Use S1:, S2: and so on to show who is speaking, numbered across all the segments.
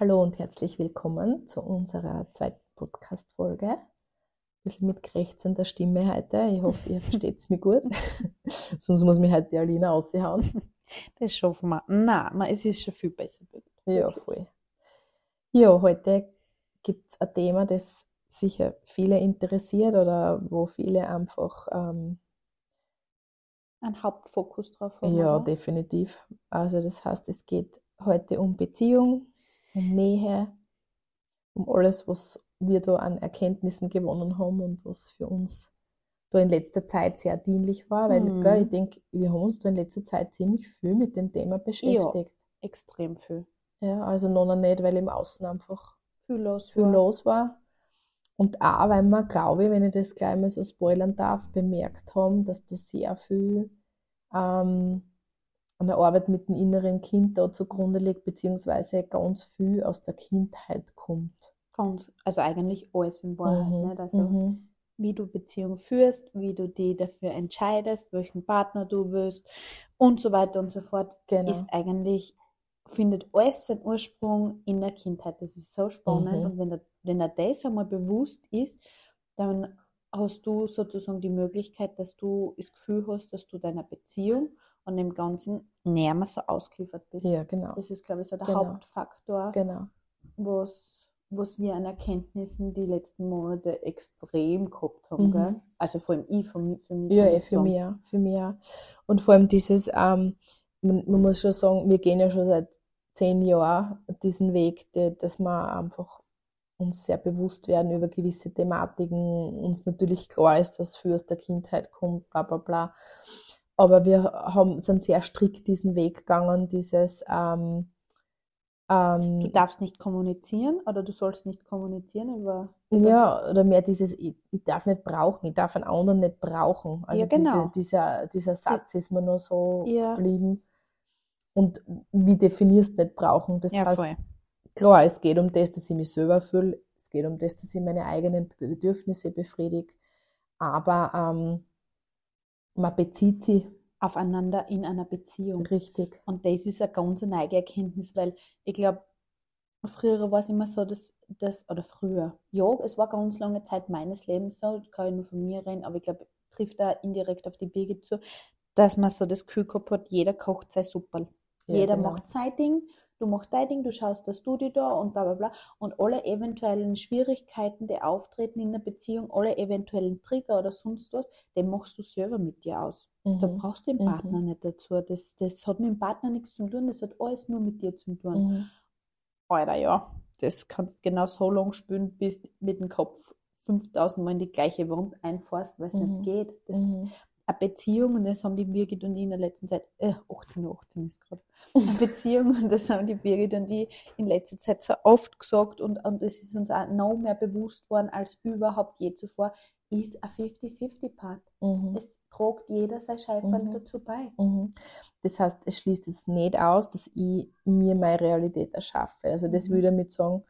S1: Hallo und herzlich willkommen zu unserer zweiten Podcast-Folge. Ein bisschen mit krächzender Stimme heute. Ich hoffe, ihr versteht es mir gut. Sonst muss mich heute die Alina raushauen.
S2: Das schaffen wir. Nein, es ist schon viel besser.
S1: Ja, voll. Ja, heute gibt es ein Thema, das sicher viele interessiert oder wo viele einfach ähm,
S2: einen Hauptfokus drauf haben.
S1: Ja,
S2: oder?
S1: definitiv. Also das heißt, es geht heute um Beziehung, um Nähe, um alles, was wir da an Erkenntnissen gewonnen haben und was für uns da in letzter Zeit sehr dienlich war, weil
S2: Mhm.
S1: gell, ich denke, wir haben uns da in letzter Zeit ziemlich viel mit dem Thema beschäftigt.
S2: Extrem viel.
S1: Ja, also noch nicht, weil im Außen einfach
S2: Viel los.
S1: viel
S2: war.
S1: los war. Und auch, weil wir, glaube ich, wenn ich das gleich mal so spoilern darf, bemerkt haben, dass da sehr viel ähm, an der Arbeit mit dem inneren Kind da zugrunde liegt, beziehungsweise ganz viel aus der Kindheit kommt.
S2: Ganz, also eigentlich alles in Wahrheit.
S1: Mhm,
S2: Nicht? Also
S1: mhm.
S2: wie du Beziehung führst, wie du die dafür entscheidest, welchen Partner du willst und so weiter und so fort,
S1: Genau.
S2: ist eigentlich, findet alles seinen Ursprung in der Kindheit. Das ist so spannend.
S1: Mhm.
S2: Und wenn, der, wenn er das einmal bewusst ist, dann hast du sozusagen die Möglichkeit, dass du das Gefühl hast, dass du deiner Beziehung und dem Ganzen näher mal so ausgeliefert bist.
S1: Ja, genau.
S2: Das ist, glaube ich, so der
S1: Genau.
S2: Hauptfaktor,
S1: Genau.
S2: was, was wir an Erkenntnissen die letzten Monate extrem gehabt haben.
S1: Mhm.
S2: Gell? Also vor allem ich, für mich, für mich
S1: Ja, eh, für mich für mich auch. Und vor allem dieses, ähm, man, man muss schon sagen, wir gehen ja schon seit zehn Jahren diesen Weg, de, dass wir einfach uns sehr bewusst werden über gewisse Thematiken, uns natürlich klar ist, dass viel aus der Kindheit kommt, bla bla bla. Aber wir haben, sind sehr strikt diesen Weg gegangen, dieses ähm,
S2: Du
S1: ähm,
S2: darfst nicht kommunizieren oder du sollst nicht kommunizieren über.
S1: Ja, oder mehr dieses, ich, ich darf nicht brauchen, ich darf einen anderen nicht brauchen. Also
S2: Ja, genau.
S1: diese, dieser, dieser Satz ist mir nur so
S2: Ja.
S1: geblieben. Und wie definierst du nicht brauchen? Das
S2: Ja,
S1: heißt,
S2: voll.
S1: klar, es geht um das, dass ich mich selber fühle, es geht um das, dass ich meine eigenen Bedürfnisse befriedige, aber ähm, man bezieht sie
S2: Aufeinander in einer Beziehung.
S1: richtig.
S2: Und das ist eine ganz neue Erkenntnis, weil ich glaube, früher war es immer so, dass das, oder früher, ja, es war ganz lange Zeit meines Lebens so, kann ich nur von mir reden, aber ich glaube, trifft da indirekt auf die Birgit zu, dass man so das Gefühl gehabt hat, jeder kocht sein Supperl.
S1: Ja,
S2: Jeder
S1: genau.
S2: macht sein Ding, du machst dein Ding, du schaust, dass du die da und bla bla bla. Und alle eventuellen Schwierigkeiten, die auftreten in der Beziehung, alle eventuellen Trigger oder sonst was, den machst du selber mit dir aus. Da
S1: Mhm.
S2: brauchst du den
S1: Mhm.
S2: Partner nicht dazu. Das, das hat mit dem Partner nichts zu tun, das hat alles nur mit dir zu tun.
S1: Mhm.
S2: Alter, ja, das kannst du genau so lange spielen, bis du mit dem Kopf 5000 Mal in die gleiche Wand einfahrst, weil es
S1: Mhm.
S2: nicht geht. Das,
S1: Mhm.
S2: Eine Beziehung, und das haben die Birgit und ich in der letzten Zeit, äh, 18 Uhr 18 ist gerade, eine Beziehung, und das haben die Birgit und ich in letzter Zeit so oft gesagt, und, und es ist uns auch noch mehr bewusst worden als überhaupt je zuvor, ist ein 50-50-Part.
S1: Mhm.
S2: Es tragt jeder sein Scheiferl
S1: Mhm.
S2: dazu bei.
S1: Mhm. Das heißt, es schließt jetzt nicht aus, dass ich mir meine Realität erschaffe. Also das
S2: Mhm.
S1: will damit sagen,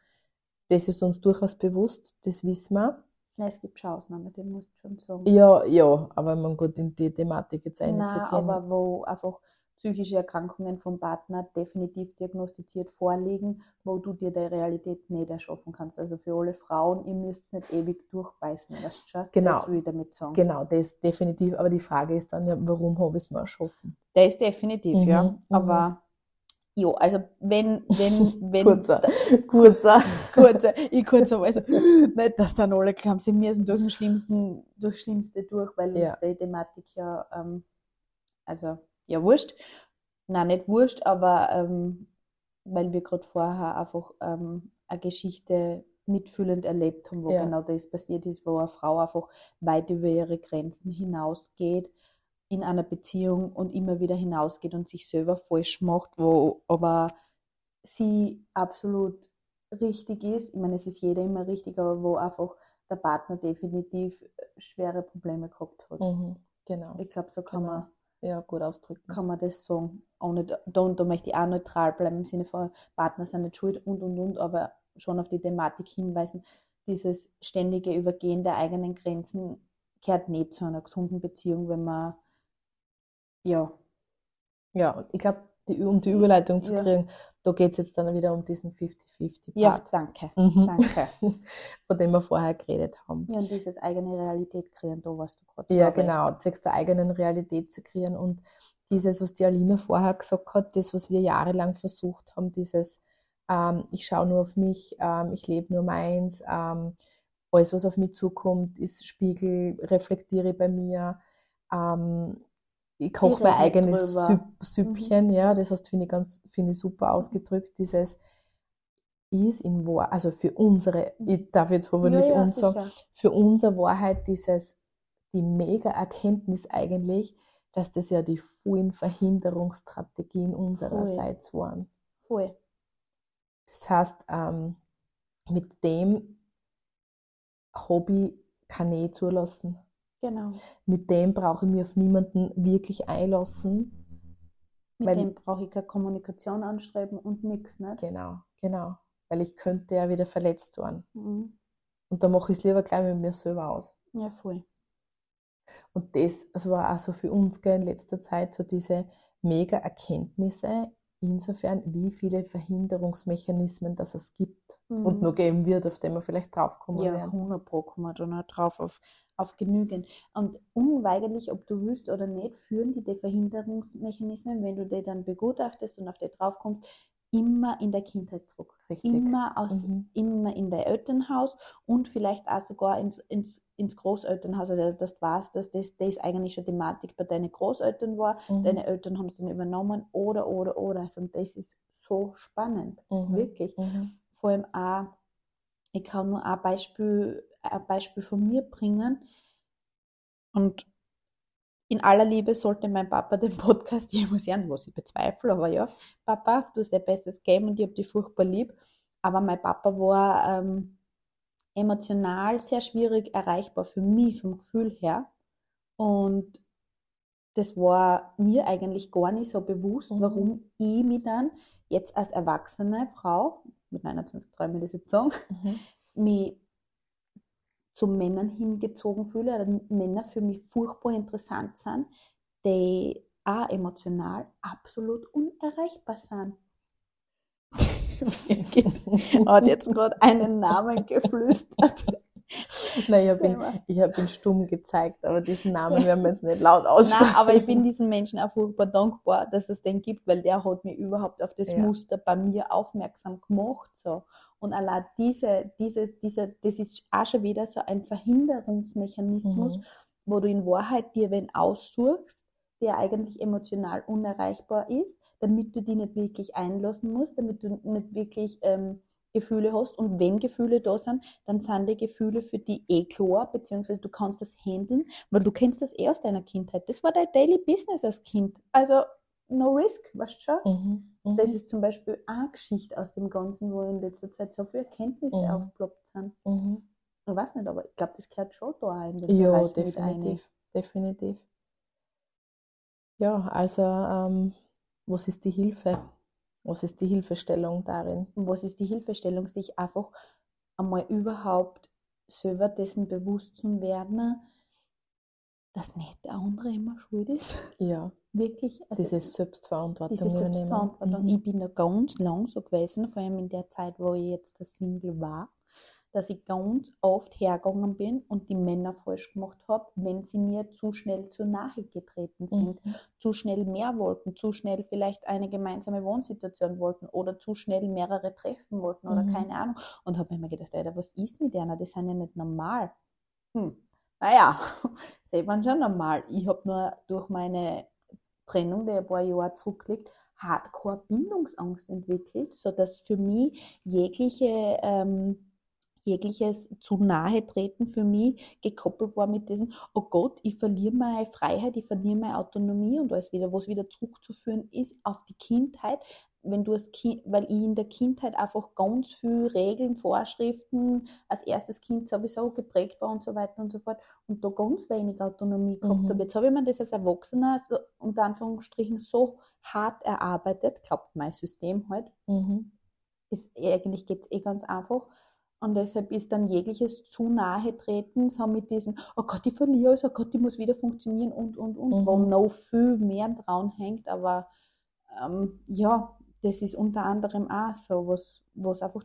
S1: das ist uns durchaus bewusst, das wissen wir.
S2: Nein, es gibt schon Ausnahmen, den musst du schon sagen.
S1: Ja, ja, aber man gut in die Thematik jetzt einzugehen.
S2: Aber wo einfach psychische Erkrankungen vom Partner definitiv diagnostiziert vorliegen, wo du dir die Realität nicht erschaffen kannst. Also für alle Frauen, ihr müsst nicht ewig durchbeißen, weißt du schon?
S1: Genau.
S2: Das will ich damit sagen.
S1: Genau, das definitiv. Aber die Frage ist dann ja, warum habe ich es mir erschaffen?
S2: Der ist definitiv,
S1: Mhm,
S2: ja.
S1: mhm.
S2: Aber jo, also wenn, wenn, wenn
S1: Kurzer, kurzer.
S2: kurzer, ich kurzerweise, nicht, dass dann alle glauben, sie müssen durch den schlimmsten, durch das Schlimmste durch, weil uns
S1: Ja.
S2: die Thematik ja, ähm, also, ja, wurscht. Nein, nicht wurscht, aber ähm, weil wir gerade vorher einfach ähm, eine Geschichte mitfühlend erlebt haben, wo
S1: Ja.
S2: genau das passiert ist, wo eine Frau einfach weit über ihre Grenzen hinausgeht in einer Beziehung und immer wieder hinausgeht und sich selber falsch macht, wo aber sie absolut richtig ist. Ich meine, es ist jeder immer richtig, aber wo einfach der Partner definitiv schwere Probleme gehabt hat.
S1: Mhm, genau.
S2: Ich glaube, so kann
S1: Genau.
S2: man,
S1: Ja, gut ausdrücken.
S2: kann man das sagen. Ohne, da, und da möchte ich auch neutral bleiben im Sinne von Partner sind nicht schuld und und und, aber schon auf die Thematik hinweisen. Dieses ständige Übergehen der eigenen Grenzen gehört nicht zu einer gesunden Beziehung, wenn man ja
S1: Ja, ich glaube, um die Überleitung zu
S2: Ja.
S1: kriegen, da geht es jetzt dann wieder um diesen 50-50-Part,
S2: Ja, danke.
S1: Mhm.
S2: Danke.
S1: von dem wir vorher geredet haben.
S2: Ja, und dieses eigene Realität kreieren, da warst du gerade
S1: Ja, genau, zwecks der eigenen Realität zu kreieren. Und dieses, was die Alina vorher gesagt hat, das, was wir jahrelang versucht haben, dieses, ähm, ich schaue nur auf mich, ähm, ich lebe nur meins, ähm, alles, was auf mich zukommt, ist Spiegel, reflektiere bei mir. Ähm, ich koche mein eigenes. Süpp, Süppchen, ja, das hast finde ich ganz, finde ich super ausgedrückt, dieses ist in Wahrheit, also für unsere, ich darf jetzt hoffentlich
S2: ja, ja,
S1: uns sagen,
S2: sicher.
S1: für unsere Wahrheit dieses, die mega Erkenntnis eigentlich, dass das ja die vielen Verhinderungsstrategien unsererseits waren.
S2: Voll.
S1: Das heißt, ähm, mit dem Hobby kann ich zulassen.
S2: Genau.
S1: Mit dem brauche ich mich auf niemanden wirklich einlassen.
S2: Mit dem brauche ich keine Kommunikation anstreben und nichts, nicht?
S1: Genau, genau. Weil ich könnte ja wieder verletzt werden.
S2: Mhm.
S1: Und da mache ich es lieber gleich mit mir selber aus.
S2: Ja, voll.
S1: Und das, das war auch so für uns gell, in letzter Zeit so diese mega Erkenntnisse, insofern, wie viele Verhinderungsmechanismen das es gibt und
S2: Mhm.
S1: noch geben wird, auf den wir vielleicht draufkommen
S2: Ja,
S1: werden.
S2: 100 Pro kommen wir da noch drauf auf, auf genügend. Und unweigerlich, ob du willst oder nicht, führen die, die Verhinderungsmechanismen, wenn du die dann begutachtest und auf die draufkommst, immer in der Kindheit zurück.
S1: Richtig.
S2: Immer, aus,
S1: Mhm.
S2: immer in der Elternhaus und vielleicht auch sogar ins, ins, ins Großelternhaus. Also, du weißt, dass das, das eigentlich schon Thematik bei deinen Großeltern war.
S1: Mhm.
S2: Deine Eltern haben es dann übernommen oder, oder, oder. Also, und das ist so spannend.
S1: Mhm.
S2: Wirklich
S1: Mhm.
S2: vor allem auch, ich kann nur ein Beispiel, Beispiel von mir bringen. Und in aller Liebe sollte mein Papa den Podcast jemals hören, was ich bezweifle, aber ja, Papa, du hast dein Bestes gegeben und ich habe dich furchtbar lieb. Aber mein Papa war ähm, emotional sehr schwierig erreichbar für mich vom Gefühl her. Und das war mir eigentlich gar nicht so bewusst,
S1: Mhm.
S2: warum ich mich dann jetzt als erwachsene Frau, mit 29 traue ich mir das jetzt sagen,
S1: Mhm.
S2: mich zu Männern hingezogen fühle oder Männer für mich furchtbar interessant sind, die auch emotional absolut unerreichbar sind. Hat jetzt gerade einen Namen geflüstert.
S1: Nein, ich habe ihn, ich hab ihn stumm gezeigt, aber diesen Namen werden wir jetzt nicht laut aussprechen.
S2: Nein, aber ich bin diesen Menschen auch furchtbar dankbar, dass es den gibt, weil der hat mich überhaupt auf das
S1: Ja.
S2: Muster bei mir aufmerksam gemacht. So. Und allein diese, dieses, diese, das ist auch schon wieder so ein Verhinderungsmechanismus,
S1: Mhm.
S2: wo du in Wahrheit dir wen aussuchst, der eigentlich emotional unerreichbar ist, damit du die nicht wirklich einlassen musst, damit du nicht wirklich ähm, Gefühle hast. Und wenn Gefühle da sind, dann sind die Gefühle für die eh klar, beziehungsweise du kannst das handeln, weil du kennst das eh aus deiner Kindheit. Das war dein Daily Business als Kind. Also no risk, weißt du schon?
S1: Mhm. Mhm.
S2: Das ist zum Beispiel eine Geschichte aus dem Ganzen, wo in letzter Zeit so viele Erkenntnisse
S1: Mhm.
S2: aufgeploppt sind.
S1: Mhm.
S2: Ich weiß nicht, aber ich glaube, das gehört schon da in den
S1: Ja,
S2: Bereich
S1: definitiv, definitiv. Ja, also ähm, was ist die Hilfe? Was ist die Hilfestellung darin?
S2: Und was ist die Hilfestellung, sich einfach einmal überhaupt selber dessen bewusst zu werden, dass nicht der andere immer schuld ist.
S1: Ja,
S2: Wirklich. Also
S1: diese Selbstverantwortung
S2: diese. Selbstverantwortung.
S1: Mhm.
S2: Ich bin da ganz lang so gewesen, vor allem in der Zeit, wo ich jetzt das Single war, dass ich ganz oft hergegangen bin und die Männer falsch gemacht habe, wenn sie mir zu schnell zur Nahe getreten sind,
S1: Mhm.
S2: zu schnell mehr wollten, zu schnell vielleicht eine gemeinsame Wohnsituation wollten oder zu schnell mehrere treffen wollten oder
S1: Mhm.
S2: keine Ahnung. Und habe mir gedacht, Alter, was ist mit einer? Das sind ja nicht normal. Hm. Naja, sie waren schon normal. Ich habe nur durch meine Trennung, die ein paar Jahre zurückliegt, hardcore Bindungsangst entwickelt, sodass für mich jegliche, ähm, jegliches zu nahe treten für mich gekoppelt war mit diesem, oh Gott, ich verliere meine Freiheit, ich verliere meine Autonomie und alles wieder, was wieder zurückzuführen ist auf die Kindheit, wenn du als Kind, weil ich in der Kindheit einfach ganz viel Regeln, Vorschriften als erstes Kind sowieso geprägt war und so weiter und so fort und da ganz wenig Autonomie gehabt
S1: Mhm.
S2: habe. Jetzt habe ich mir das als Erwachsener so, unter Anführungsstrichen so hart erarbeitet, glaubt mein System halt,
S1: Mhm.
S2: ist, eigentlich geht es eh ganz einfach. Und deshalb ist dann jegliches zu nahe treten, so mit diesem, oh Gott, ich verliere es, oh Gott, ich muss wieder funktionieren und, und, und, wo
S1: Mhm.
S2: noch viel mehr dran hängt, aber ähm, ja, das ist unter anderem auch so, was, was einfach,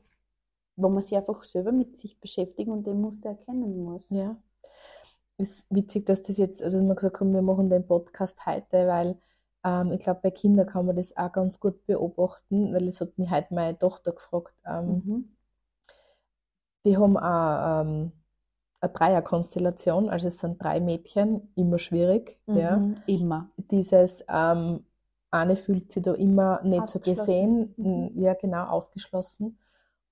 S2: wo man sich einfach selber mit sich beschäftigen und den Muster erkennen muss.
S1: Ja. Ist witzig, dass das jetzt, also dass wir gesagt haben, wir machen den Podcast heute, weil ähm, ich glaube, bei Kindern kann man das auch ganz gut beobachten, weil es hat mich heute meine Tochter gefragt. Ähm,
S2: Mhm.
S1: Die haben auch ähm, eine Dreierkonstellation, also es sind drei Mädchen, immer schwierig. Ja.
S2: Mhm. Immer.
S1: Dieses ähm, eine fühlt sich da immer nicht so gesehen.
S2: Mhm.
S1: ja genau, ausgeschlossen.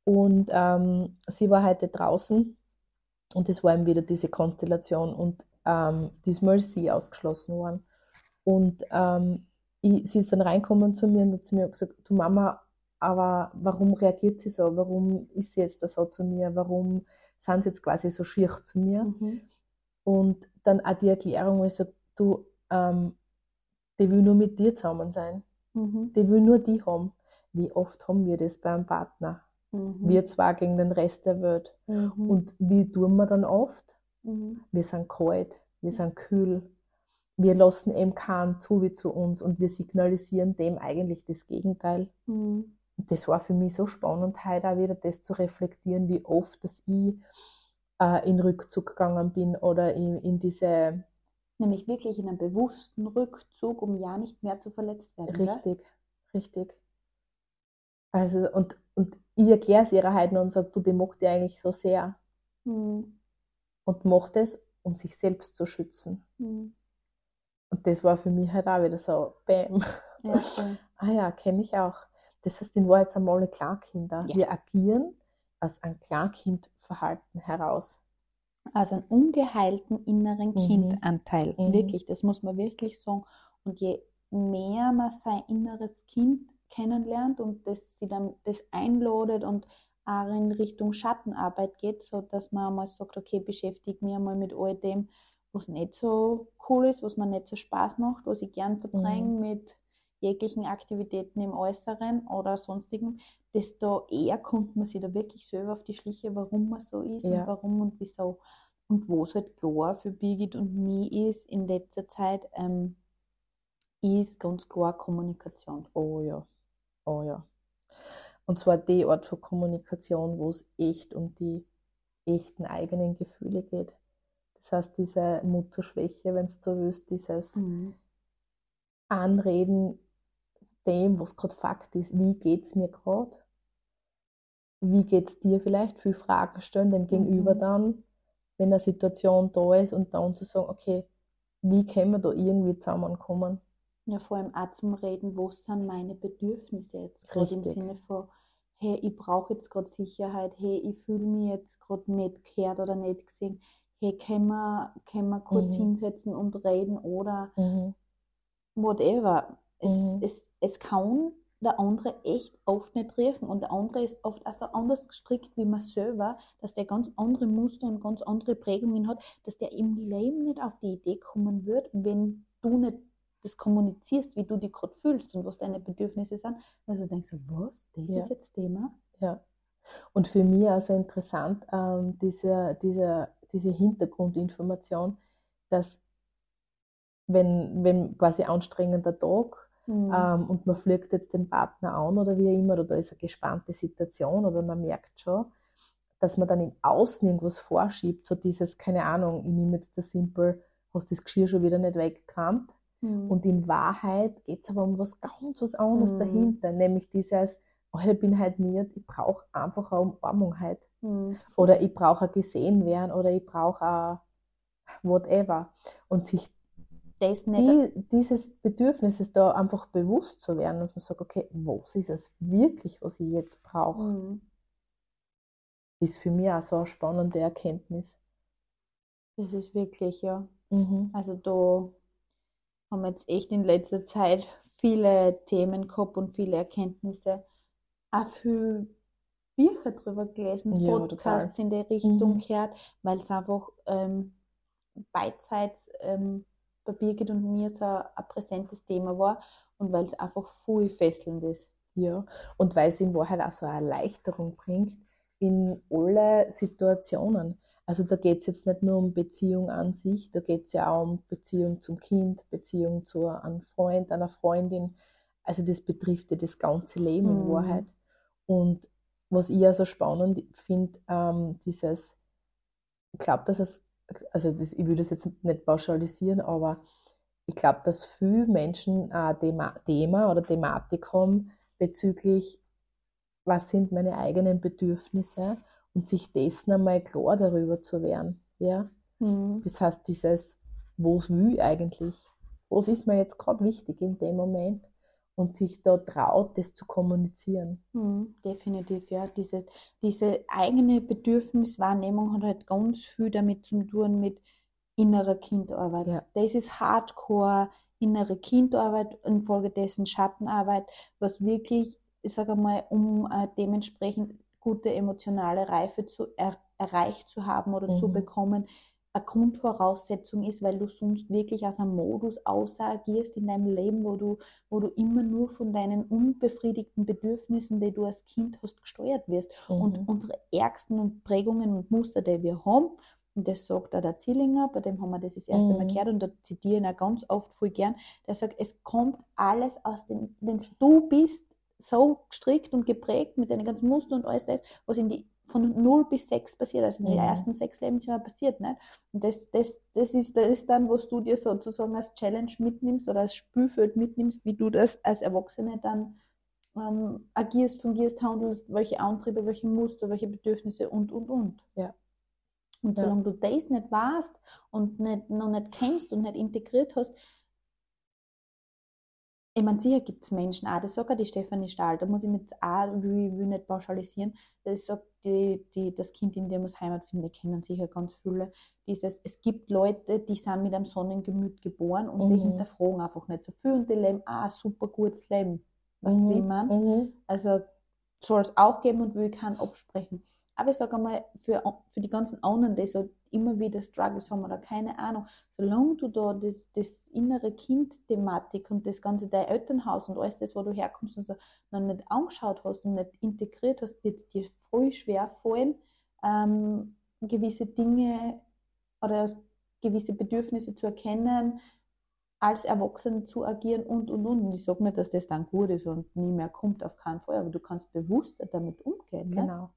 S1: Und ähm, sie war heute draußen und es war eben wieder diese Konstellation und ähm, diesmal ist sie ausgeschlossen worden. Und ähm, ich, sie ist dann reinkommen zu mir und hat zu mir gesagt, du Mama, aber warum reagiert sie so? Warum ist sie jetzt da so zu mir? Warum sind sie jetzt quasi so schier zu mir?
S2: Mhm.
S1: Und dann auch die Erklärung, wo ich sage, du, ähm, die will nur mit dir zusammen sein.
S2: Mhm.
S1: Die will nur die haben. Wie oft haben wir das beim Partner?
S2: Mhm.
S1: Wir zwar gegen den Rest der Welt.
S2: Mhm.
S1: Und wie tun wir dann oft?
S2: Mhm.
S1: Wir sind kalt, wir sind kühl. Wir lassen eben keinen zu wie zu uns und wir signalisieren dem eigentlich das Gegenteil.
S2: Mhm.
S1: Und das war für mich so spannend, heute auch wieder das zu reflektieren, wie oft dass ich äh, in Rückzug gegangen bin oder in, in diese
S2: Nämlich wirklich in einem bewussten Rückzug, um ja nicht mehr zu verletzt werden.
S1: Richtig, richtig. Also, und, und ich erkläre es ihrer noch und sage, du, die macht die eigentlich so sehr.
S2: Mhm.
S1: Und macht es, um sich selbst zu schützen.
S2: Mhm.
S1: Und das war für mich halt auch wieder so, bam.
S2: Ja, voll.
S1: Ah ja, kenne ich auch. Das heißt, in Wahrheit sind wir alle Klarkinder.
S2: Ja.
S1: Wir agieren aus einem Klarkindverhalten heraus.
S2: Also einen ungeheilten inneren
S1: Mhm.
S2: Kindanteil.
S1: Mhm.
S2: Wirklich, das muss man wirklich sagen. Und je mehr man sein inneres Kind kennenlernt und das sie dann das einladet und auch in Richtung Schattenarbeit geht, so dass man einmal sagt, okay, beschäftige mich einmal mit all dem, was nicht so cool ist, was mir nicht so Spaß macht, was ich gern verdränge mit jeglichen Aktivitäten im Äußeren oder sonstigen, desto eher kommt man sich da wirklich selber auf die Schliche, warum man so ist
S1: Ja.
S2: und warum und wieso. Und wo es halt klar für Birgit und mich ist in letzter Zeit, ähm, ist ganz klar Kommunikation.
S1: Oh ja, oh ja. Und zwar die Art von Kommunikation, wo es echt um die echten eigenen Gefühle geht. Das heißt, diese Mutterschwäche, wenn es so willst, dieses
S2: Mhm.
S1: Anreden dem, was gerade Fakt ist. Wie geht es mir gerade? Wie geht es dir vielleicht? Viel Fragen stellen dem Gegenüber
S2: Mhm.
S1: dann, wenn eine Situation da ist und dann zu sagen, okay, wie können wir da irgendwie zusammenkommen?
S2: Ja, vor allem auch zum Reden, wo sind meine Bedürfnisse jetzt gerade im. Sinne von, hey, ich brauche jetzt gerade Sicherheit, hey, ich fühle mich jetzt gerade nicht gehört oder nicht gesehen, hey, können wir, können wir kurz
S1: Mhm.
S2: hinsetzen und reden oder
S1: Mhm.
S2: whatever. Es,
S1: Mhm.
S2: es, es kann der andere echt oft nicht riechen und der andere ist oft also anders gestrickt wie man selber, dass der ganz andere Muster und ganz andere Prägungen hat, dass der im Leben nicht auf die Idee kommen wird, wenn du nicht das kommunizierst, wie du dich gerade fühlst und was deine Bedürfnisse sind. Also denkst du, was, das
S1: Ja.
S2: ist jetzt Thema?
S1: Ja. Und für mich also interessant, ähm, diese, diese, diese Hintergrundinformation, dass wenn, wenn quasi anstrengender Tag
S2: Mhm.
S1: ähm, und man fliegt jetzt den Partner an oder wie immer, oder da ist eine gespannte Situation oder man merkt schon, dass man dann im Außen irgendwas vorschiebt, so dieses, keine Ahnung, ich nehme jetzt das Simpel, hast das Geschirr schon wieder nicht weggekramt
S2: Mhm.
S1: und in Wahrheit geht es aber um was ganz was anderes
S2: Mhm.
S1: dahinter, nämlich dieses, oh, ich bin halt mir, ich brauche einfach eine Umarmung halt.
S2: Mhm.
S1: Oder ich brauche ein werden oder ich brauche whatever. Und sich
S2: Das nicht,
S1: die, dieses Bedürfnisses da einfach bewusst zu werden, dass man sagt, okay, was ist es wirklich, was ich jetzt brauche,
S2: Mhm.
S1: ist für mich auch so eine spannende Erkenntnis.
S2: das ist wirklich, ja.
S1: Mhm.
S2: Also da haben wir jetzt echt in letzter Zeit viele Themen gehabt und viele Erkenntnisse. Auch viel Bücher drüber gelesen,
S1: Ja,
S2: Podcasts in die Richtung
S1: Mhm.
S2: gehört, weil es einfach ähm, beidseits ähm, bei Birgit und mir so ein, ein präsentes Thema war und weil es einfach viel fesselnd ist.
S1: Ja, und weil es in Wahrheit auch so eine Erleichterung bringt in alle Situationen. Also da geht es jetzt nicht nur um Beziehung an sich, da geht es ja auch um Beziehung zum Kind, Beziehung zu einem Freund, einer Freundin, also das betrifft ja das ganze Leben in
S2: Mhm.
S1: Wahrheit. Und was ich ja so spannend finde, ähm, dieses, ich glaube, dass es, also das, ich würde das jetzt nicht pauschalisieren, aber ich glaube, dass viele Menschen ein Thema, Thema oder Thematik haben bezüglich, was sind meine eigenen Bedürfnisse und sich dessen einmal klar darüber zu werden. Ja?
S2: Mhm.
S1: Das heißt, dieses, was will ich eigentlich? Was ist mir jetzt gerade wichtig in dem Moment? Und sich da traut, das zu kommunizieren.
S2: Mhm, definitiv, ja. Diese, diese eigene Bedürfniswahrnehmung hat halt ganz viel damit zu tun mit innerer Kindarbeit.
S1: Ja.
S2: Das ist Hardcore, innere Kindarbeit, infolgedessen Schattenarbeit, was wirklich, ich sage mal, um äh, dementsprechend gute emotionale Reife zu er, erreicht zu haben oder zu
S1: Mhm.
S2: bekommen, eine Grundvoraussetzung ist, weil du sonst wirklich aus einem Modus außeragierst in deinem Leben, wo du, wo du immer nur von deinen unbefriedigten Bedürfnissen, die du als Kind hast, gesteuert wirst. Und
S1: Mhm.
S2: unsere ärgsten und Prägungen und Muster, die wir haben, und das sagt auch der Zillinger, bei dem haben wir das das erste Mal
S1: Mhm.
S2: gehört und da zitiere ich ihn auch ganz oft voll gern, der sagt, es kommt alles aus dem, wenn du bist so gestrickt und geprägt mit deinen ganzen Mustern und alles das, was in die von 0 bis 6 passiert, also in den
S1: Mhm.
S2: ersten sechs Lebensjahren passiert, nicht? Und das, das, das, ist, das ist dann, was du dir sozusagen als Challenge mitnimmst oder als Spielfeld mitnimmst, wie du das als Erwachsene dann ähm, agierst, fungierst, handelst, welche Antriebe, welche Muster, welche Bedürfnisse und, und, und.
S1: Ja.
S2: Und
S1: Ja.
S2: solange du das nicht weißt und nicht, noch nicht kennst und nicht integriert hast, ich meine, sicher gibt es Menschen auch, das sagt auch die Stefanie Stahl, da muss ich mit auch, will, will nicht pauschalisieren, das sagt, die, die, das Kind in dir muss Heimat finden, die kennen sicher ganz viele. Dieses, es gibt Leute, die sind mit einem Sonnengemüt geboren und die
S1: Mhm.
S2: hinterfragen einfach nicht so viel und die leben auch ein super gutes Leben. Weißt du, wie ich meine?
S1: Mhm.
S2: Also soll es auch geben und will keinen absprechen. Aber ich sage einmal, für, für die ganzen anderen, die so immer wieder Struggles haben oder keine Ahnung, solange du da das, das innere Kind-Thematik und das ganze dein Elternhaus und alles das, wo du herkommst und so, noch nicht angeschaut hast und nicht integriert hast, wird es dir voll schwer fallen, ähm, gewisse Dinge oder gewisse Bedürfnisse zu erkennen, als Erwachsene zu agieren und und und. Und ich sage nicht, dass das dann gut ist und nie mehr kommt, auf keinen Fall, aber du kannst bewusster damit umgehen. Ne?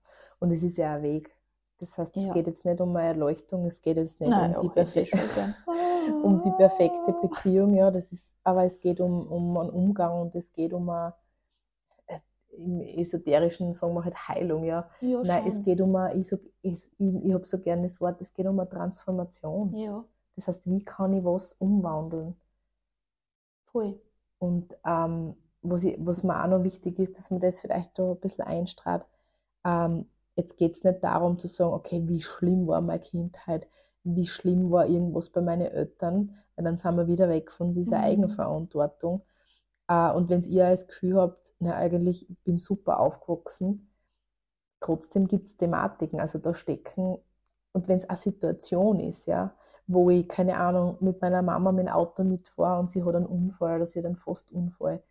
S1: Und es ist ja ein Weg. Das heißt, es
S2: Ja.
S1: geht jetzt nicht um eine Erleuchtung, es geht jetzt nicht
S2: Nein,
S1: um, die
S2: auch hätte ich
S1: perfe-
S2: schon gern.
S1: um die perfekte Beziehung, ja, das ist, aber es geht um, um einen Umgang und es geht um eine, äh, im Esoterischen sagen wir halt Heilung, ja.
S2: Ja,
S1: Nein,
S2: schon.
S1: es geht um eine, ich, sag- ich, ich, ich habe so gerne das Wort, es geht um eine Transformation.
S2: Ja,
S1: Das heißt, wie kann ich was umwandeln?
S2: voll.
S1: Und ähm, was, ich, was mir auch noch wichtig ist, dass man das vielleicht da ein bisschen einstrahlt. Ähm, jetzt geht es nicht darum zu sagen, okay, wie schlimm war meine Kindheit, wie schlimm war irgendwas bei meinen Eltern, weil dann sind wir wieder weg von dieser
S2: Mhm.
S1: Eigenverantwortung. Äh, und wenn ihr das Gefühl habt, na eigentlich, ich bin super aufgewachsen, trotzdem gibt es Thematiken, also da stecken, und wenn es eine Situation ist, ja, wo ich, keine Ahnung, mit meiner Mama mit dem Auto mitfahre und sie hat einen Unfall oder sie hat einen Fastunfall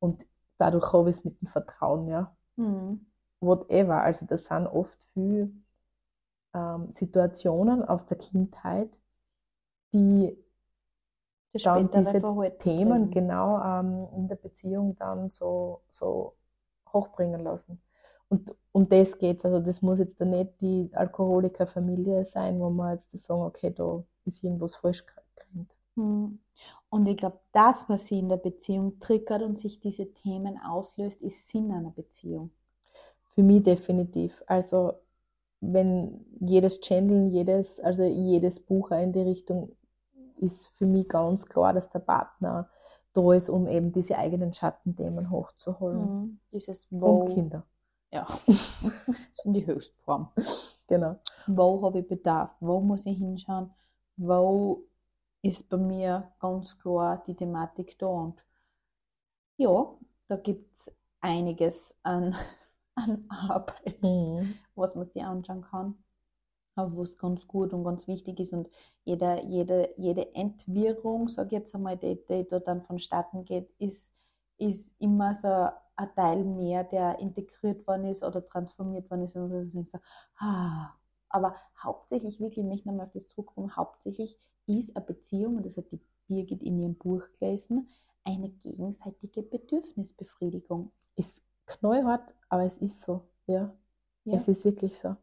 S1: und dadurch habe ich es mit dem Vertrauen, ja,
S2: Mhm.
S1: Whatever. Also das sind oft viele ähm, Situationen aus der Kindheit, die
S2: Das
S1: dann diese Themen
S2: prägen.
S1: genau ähm, in der Beziehung dann so, so hochbringen lassen. Und um das geht Also das muss jetzt dann nicht die Alkoholikerfamilie sein, wo man jetzt sagen, okay, da ist irgendwas falsch gekriegt.
S2: Mhm. Und ich glaube, das, was sie in der Beziehung triggert und sich diese Themen auslöst, ist Sinn einer Beziehung.
S1: Für mich definitiv. Also wenn jedes Chandeln, jedes, also jedes Buch in die Richtung ist für mich ganz klar, dass der Partner da ist, um eben diese eigenen Schattenthemen hochzuholen.
S2: Mhm. Dieses
S1: Und
S2: Wo,
S1: Kinder.
S2: ja, das ist die Höchstform.
S1: Genau.
S2: Wo habe ich Bedarf? Wo muss ich hinschauen? Wo ist bei mir ganz klar die Thematik da? Und ja, da gibt es einiges an, an Arbeit,
S1: Mhm.
S2: was man sich anschauen kann. Aber was ganz gut und ganz wichtig ist und jede, jede, jede Entwirrung, sage ich jetzt einmal, die, die da dann vonstatten geht, ist, ist immer so ein Teil mehr, der integriert worden ist oder transformiert worden ist und das ist so, ah. Aber hauptsächlich, wirklich, ich möchte nochmal auf das zurückkommen, hauptsächlich ist eine Beziehung, und das hat die Birgit in ihrem Buch gelesen, eine gegenseitige Bedürfnisbefriedigung.
S1: Ist knallhart, aber es ist so. Ja,
S2: Ja.
S1: es ist wirklich so.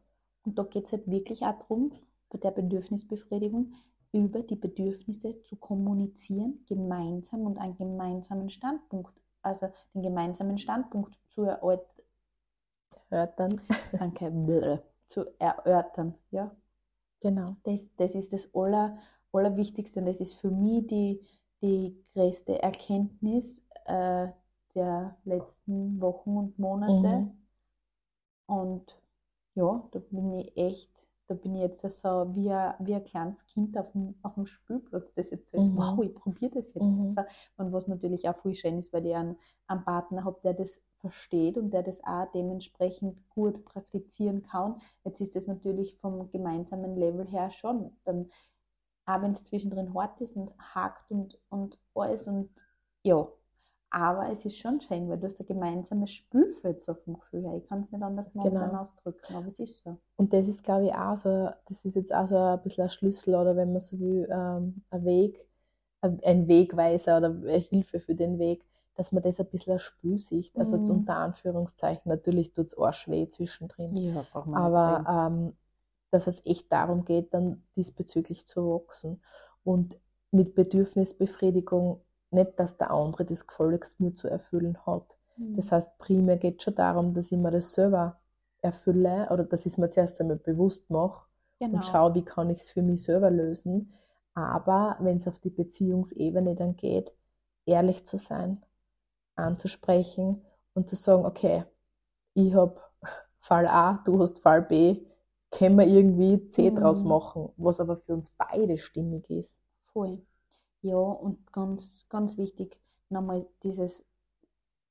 S2: Und da geht es halt wirklich auch darum, bei der Bedürfnisbefriedigung über die Bedürfnisse zu kommunizieren, gemeinsam und einen gemeinsamen Standpunkt, also den gemeinsamen Standpunkt zu erörtern, danke, zu erörtern. Ja,
S1: Genau.
S2: das, das ist das Aller, Allerwichtigste und das ist für mich die, die größte Erkenntnis äh, der letzten Wochen und Monate.
S1: Mhm.
S2: Und ja, da bin ich echt, da bin ich jetzt so wie ein, wie ein kleines Kind auf dem, auf dem Spielplatz, das jetzt so ist,
S1: Mhm.
S2: wow, ich probiere das jetzt.
S1: Mhm.
S2: Und was natürlich auch voll schön ist, weil ich einen, einen Partner habe, der das versteht und der das auch dementsprechend gut praktizieren kann. Jetzt ist das natürlich vom gemeinsamen Level her schon, dann auch wenn es zwischendrin hart ist und hakt und, und alles und ja, aber es ist schon schön, weil du hast ein gemeinsames Spielfeld so vom Gefühl her. Ich kann es nicht anders momentan
S1: Genau.
S2: ausdrücken, aber es ist so.
S1: Und das ist, glaube ich, auch so, das ist jetzt auch so ein bisschen ein Schlüssel oder wenn man so will, ähm, ein Weg, ein Wegweiser oder Hilfe für den Weg, dass man das ein bisschen sieht. Also
S2: Mhm.
S1: unter Anführungszeichen, natürlich tut es auch weh zwischendrin.
S2: Ja,
S1: aber ähm, dass es echt darum geht, dann diesbezüglich zu wachsen. Und mit Bedürfnisbefriedigung nicht, dass der andere das gefälligst nur zu erfüllen hat.
S2: nicht.
S1: Das heißt, primär geht es schon darum, dass ich mir das selber erfülle oder dass ich es mir zuerst einmal bewusst mache
S2: genau.
S1: und schaue, wie kann ich es für mich selber lösen. Aber wenn es auf die Beziehungsebene dann geht, ehrlich zu sein, anzusprechen und zu sagen, okay, ich habe Fall A, du hast Fall B, können wir irgendwie C
S2: Mhm.
S1: draus machen, was aber für uns beide stimmig ist.
S2: Voll. Ja, und ganz, ganz wichtig, nochmal dieses,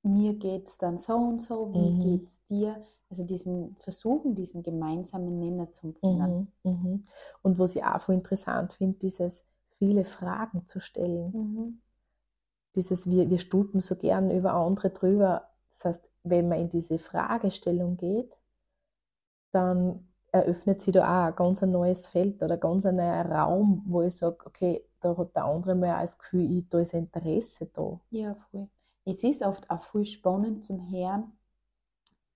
S2: mir geht es dann so und so, wie
S1: Mhm.
S2: geht's dir? Also diesen Versuchen, diesen gemeinsamen Nenner zu bringen.
S1: Mhm, mhm. Und was ich auch voll interessant finde, dieses viele Fragen zu stellen.
S2: Mhm.
S1: Dieses, wir, wir stulpen so gern über andere drüber. Das heißt, wenn man in diese Fragestellung geht, dann eröffnet sich da auch ein ganz neues Feld oder ganz ein neuer Raum, wo ich sage, okay, da hat der andere mal auch das Gefühl, ich, da ist Interesse da.
S2: Ja, voll. Es ist oft auch voll spannend zum Hören,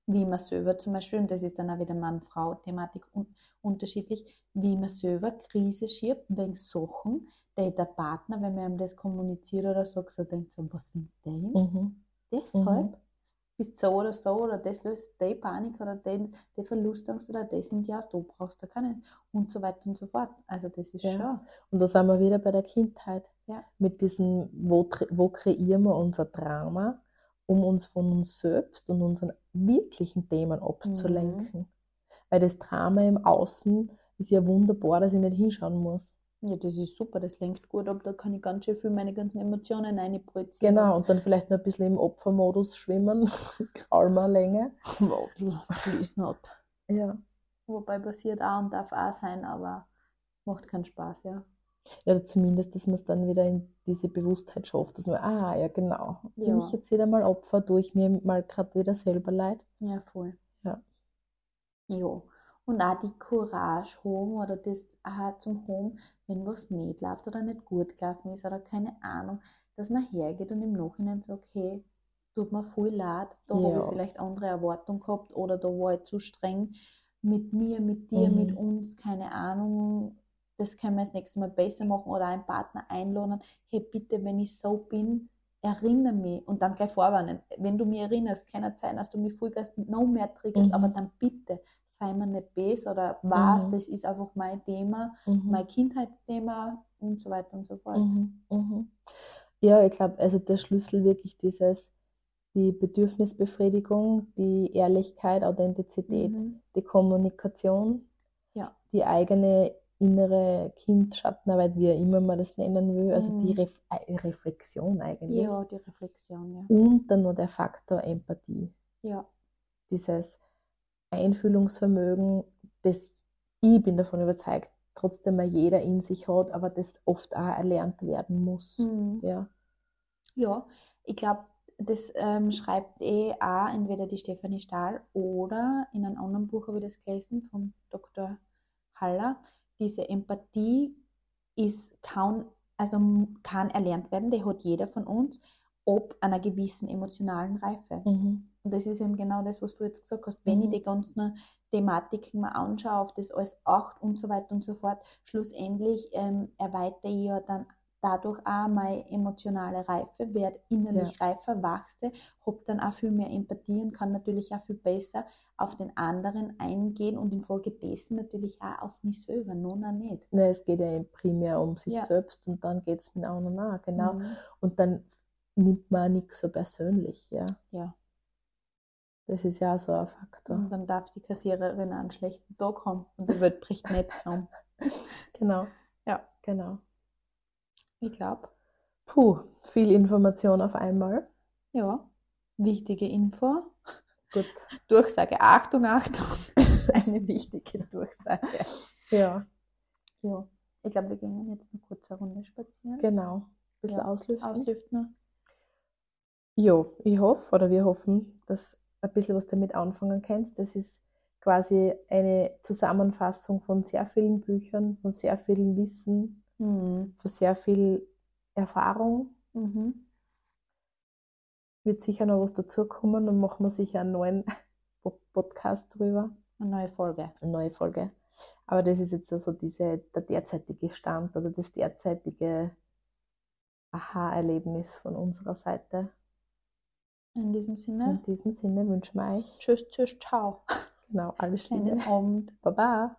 S2: wie man selber zum Beispiel, und das ist dann auch wieder Mann-Frau-Thematik un unterschiedlich, wie man selber Krise schiebt wegen Sachen, die der Partner, wenn man ihm das kommuniziert oder sagt, so denkt so, was will der?
S1: Mhm.
S2: Deshalb bist so oder so oder das löst die Panik oder die, die Verlustangst oder das sind ja, du brauchst da keine und so weiter und so fort. Also das ist
S1: Ja.
S2: schon.
S1: Und da sind wir wieder bei der Kindheit.
S2: Ja.
S1: Mit diesem, wo, wo kreieren wir unser Drama, um uns von uns selbst und unseren wirklichen Themen abzulenken. Weil das Drama im Außen ist ja wunderbar, dass ich nicht hinschauen muss.
S2: Ja, das ist super, das lenkt gut ab, da kann ich ganz schön viel meine ganzen Emotionen reinprojizieren.
S1: Genau, und dann vielleicht noch ein bisschen im Opfermodus schwimmen, Graulmer Länge.
S2: Wow, please not.
S1: Ja.
S2: Wobei passiert auch und darf auch sein, aber macht keinen Spaß, ja.
S1: ja, zumindest, dass man es dann wieder in diese Bewusstheit schafft, dass man, ah, ja, genau, bin
S2: Ja.
S1: ich jetzt wieder mal Opfer, tue ich mir mal gerade wieder selber leid.
S2: Ja, voll.
S1: Ja.
S2: Ja. Und auch die Courage haben oder das auch zum haben, wenn was nicht läuft oder nicht gut gelaufen ist oder keine Ahnung, dass man hergeht und im Nachhinein sagt, okay, tut mir voll leid, da habe
S1: Ja.
S2: ich vielleicht andere Erwartungen gehabt oder da war ich zu streng mit mir, mit dir,
S1: Mhm.
S2: mit uns, keine Ahnung, das können wir das nächste Mal besser machen oder einen Partner einladen, hey bitte, wenn ich so bin, erinnere mich und dann gleich vorwarnen. Wenn du mich erinnerst, kann es sein, dass du mich vollgas noch mehr triggerst,
S1: Mhm.
S2: aber dann bitte sei mir nicht böse oder was,
S1: Mhm.
S2: das ist einfach mein Thema,
S1: Mhm.
S2: mein Kindheitsthema und so weiter und so fort.
S1: Mhm, mhm. Ja, ich glaube, also der Schlüssel wirklich dieses, die Bedürfnisbefriedigung, die Ehrlichkeit, Authentizität,
S2: Mhm.
S1: die Kommunikation,
S2: Ja.
S1: die eigene innere Kindschattenarbeit, wie auch immer man das nennen will, also die
S2: Mhm.
S1: Ref äh, Reflexion eigentlich.
S2: Ja, die Reflexion, ja.
S1: Und dann noch der Faktor Empathie,
S2: Ja,
S1: dieses Einfühlungsvermögen, das ich bin davon überzeugt, trotzdem mal jeder in sich hat, aber das oft auch erlernt werden muss.
S2: Mhm.
S1: Ja.
S2: ja. ich glaube, das ähm, schreibt eh auch entweder die Stefanie Stahl oder in einem anderen Buch habe ich das gelesen vom Dr. Haller. Diese Empathie ist kaum, also kann erlernt werden, die hat jeder von uns. ob einer gewissen emotionalen Reife.
S1: Mhm.
S2: Und das ist eben genau das, was du jetzt gesagt hast. Wenn
S1: Mhm.
S2: ich die ganzen Thematiken mal anschaue, auf das alles acht und so weiter und so fort, schlussendlich ähm, erweitere ich ja dann dadurch auch meine emotionale Reife, werde innerlich reifer, wachse, habe dann auch viel mehr Empathie und kann natürlich auch viel besser auf den anderen eingehen und infolgedessen natürlich auch auf mich selber, noch nicht.
S1: Ne, es geht ja primär um sich
S2: Ja.
S1: selbst und dann geht es mit anderen auch, genau.
S2: Mhm.
S1: Und dann nimmt man auch nichts so persönlich, ja.
S2: Ja.
S1: Das ist ja auch so ein Faktor.
S2: Und dann darf die Kassiererin einen schlechten Tag haben und die Welt bricht nicht zusammen.
S1: Genau.
S2: Ja.
S1: Genau.
S2: Ich glaube,
S1: Puh, viel Information auf einmal.
S2: ja, wichtige Info.
S1: Gut.
S2: Durchsage, Achtung, Achtung. Eine wichtige Durchsage.
S1: Ja,
S2: Ja, ich glaube, wir gehen jetzt eine kurze Runde spazieren.
S1: genau. Ein bisschen
S2: Ja,
S1: auslüften.
S2: Auslüften.
S1: Jo, ich hoffe oder wir hoffen, dass ein bisschen was damit anfangen kannst. Das ist quasi eine Zusammenfassung von sehr vielen Büchern, von sehr viel Wissen,
S2: Mhm.
S1: von sehr viel Erfahrung.
S2: Mhm.
S1: Wird sicher noch was dazukommen und machen wir sicher einen neuen Po- Podcast drüber,
S2: Eine neue Folge.
S1: eine neue Folge. Aber das ist jetzt also diese, der derzeitige Stand oder das derzeitige Aha-Erlebnis von unserer Seite.
S2: In diesem Sinne,
S1: In diesem Sinne wünschen wir euch
S2: tschüss, tschüss, ciao.
S1: genau alles Liebe.
S2: Schönen Abend.
S1: Baba.